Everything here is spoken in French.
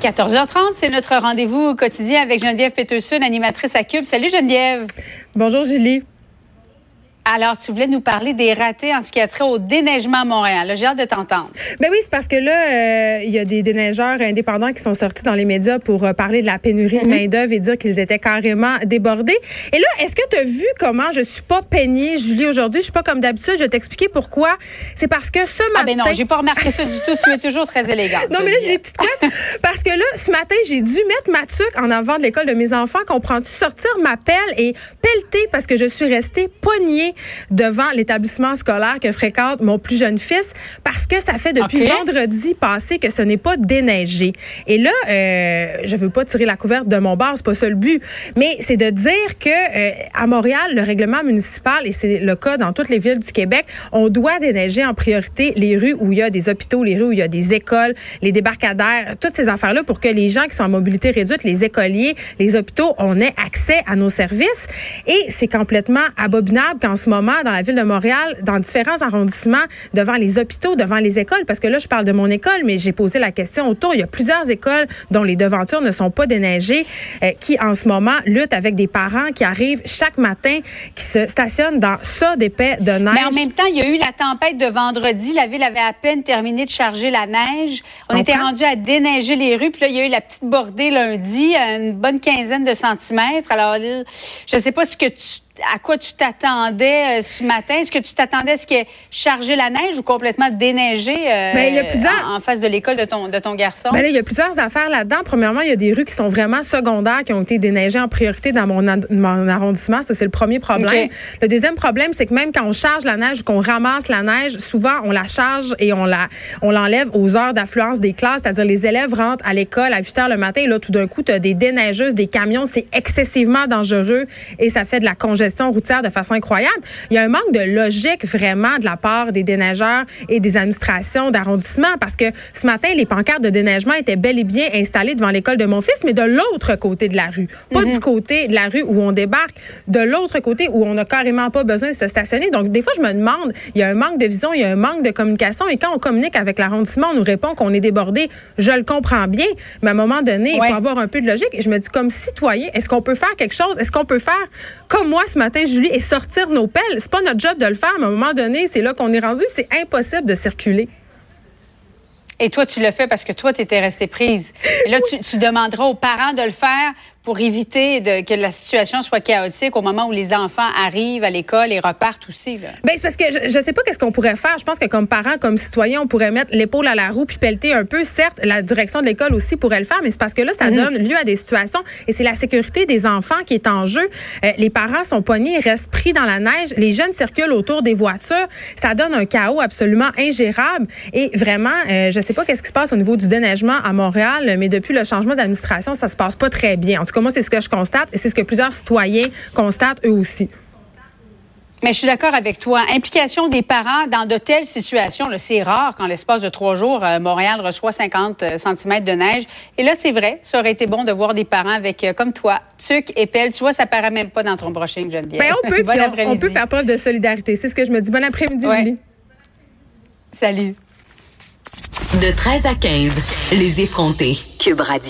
14h30, c'est notre rendez-vous quotidien avec Geneviève Peterson, animatrice à Cube. Salut Geneviève. Bonjour Julie. Alors, tu voulais nous parler des ratés en ce qui a trait au déneigement à Montréal. J'ai hâte de t'entendre. Ben oui, c'est parce que là, euh, il y a des déneigeurs indépendants qui sont sortis dans les médias pour euh, parler de la pénurie de Mhm. main-d'œuvre et dire qu'ils étaient carrément débordés. Et là, est-ce que tu as vu comment je suis pas peignée, Julie, aujourd'hui? Je suis pas comme d'habitude. Je vais t'expliquer pourquoi. C'est parce que ce Ah matin. ben non, j'ai pas remarqué ça du tout. Tu es toujours très élégante. Non, mais là, j'ai des petites couettes. Parce que là, ce matin, j'ai dû mettre ma tuque en avant de l'école de mes enfants. Comprends-tu? Sortir ma pelle et pelleter parce que je suis restée devant l'établissement scolaire que fréquente mon plus jeune fils parce que ça fait depuis vendredi passé que ce n'est pas déneigé. Et là, euh, je veux pas tirer la couverte de mon bar, c'est pas ça le but. Mais c'est de dire que euh, à Montréal, le règlement municipal, et c'est le cas dans toutes les villes du Québec, on doit déneiger en priorité les rues où il y a des hôpitaux, les rues où il y a des écoles, les débarcadères, toutes ces affaires-là pour que les gens qui sont en mobilité réduite, les écoliers, les hôpitaux, on ait accès à nos services. Et c'est complètement abominable qu'en ce moment, dans la ville de Montréal, dans différents arrondissements, devant les hôpitaux, devant les écoles, parce que là, je parle de mon école, mais j'ai posé la question autour. Il y a plusieurs écoles dont les devantures ne sont pas déneigées, euh, qui en ce moment luttent avec des parents qui arrivent chaque matin, qui se stationnent dans ça d'épais de neige. Mais en même temps, il y a eu la tempête de vendredi. La ville avait à peine terminé de charger la neige. On était rendu à déneiger les rues. Puis là, il y a eu la petite bordée lundi, une bonne quinzaine de centimètres. Alors, je ne sais pas ce que tu, à quoi tu t'attendais euh, ce matin? Est-ce que tu t'attendais à ce qu'il y ait chargé la neige ou complètement déneigé euh, Ben, il y a plusieurs- en, en face de l'école de ton, de ton garçon? Ben là, il y a plusieurs affaires là-dedans. Premièrement, il y a des rues qui sont vraiment secondaires, qui ont été déneigées en priorité dans mon, mon arrondissement. Ça, c'est le premier problème. Le deuxième problème, c'est que même quand on charge la neige ou qu'on ramasse la neige, souvent, on la charge et on la, on l'enlève aux heures d'affluence des classes. C'est-à-dire, les élèves rentrent à l'école à 8 heures le matin et là, tout d'un coup, tu as des déneigeuses, des camions. C'est excessivement dangereux et ça fait de la congestion routière de façon incroyable. Il y a un manque de logique vraiment de la part des déneigeurs et des administrations d'arrondissement parce que ce matin, les pancartes de déneigement étaient bel et bien installées devant l'école de mon fils, mais de l'autre côté de la rue. Pas du côté de la rue où on débarque, de l'autre côté où on n'a carrément pas besoin de se stationner. Donc, des fois, je me demande, il y a un manque de vision, il y a un manque de communication. Et quand on communique avec l'arrondissement, on nous répond qu'on est débordé. Je le comprends bien, mais à un moment donné, il faut avoir un peu de logique. Et je me dis, comme citoyen, est-ce qu'on peut faire quelque chose? Est-ce qu'on peut faire comme moi ce matin, Julie, et sortir nos pelles? C'est pas notre job de le faire, mais à un moment donné, c'est là qu'on est rendu. C'est impossible de circuler. Et toi, tu le fais parce que toi, tu étais restée prise. Et là, tu, tu demanderas aux parents de le faire pour éviter de, que la situation soit chaotique au moment où les enfants arrivent à l'école et repartent aussi. Là. Ben c'est parce que je, je sais pas qu'est-ce qu'on pourrait faire. Je pense que comme parents, comme citoyens, on pourrait mettre l'épaule à la roue puis pelleter un peu. Certes, la direction de l'école aussi pourrait le faire, mais c'est parce que là, ça donne lieu à des situations et c'est la sécurité des enfants qui est en jeu. Euh, les parents sont poignés, ils restent pris dans la neige. Les jeunes circulent autour des voitures. Ça donne un chaos absolument ingérable. Et vraiment, euh, je sais pas qu'est-ce qui se passe au niveau du déneigement à Montréal, mais depuis le changement d'administration, ça se passe pas très bien. En tout cas, moi, c'est ce que je constate et c'est ce que plusieurs citoyens constatent eux aussi. Mais je suis d'accord avec toi. Implication des parents dans de telles situations, c'est rare qu'en l'espace de trois jours, euh, Montréal reçoit 50 cm de neige. Et là, c'est vrai, ça aurait été bon de voir des parents avec, euh, comme toi, tuc et pelle. Tu vois, ça paraît même pas dans ton brushing, Geneviève. Ben, on peut, Bon on- peut faire preuve de solidarité. C'est ce que je me dis. Bon après-midi, Ouais. Julie. Salut. De 13 à 15, les effrontés. Cube Radio.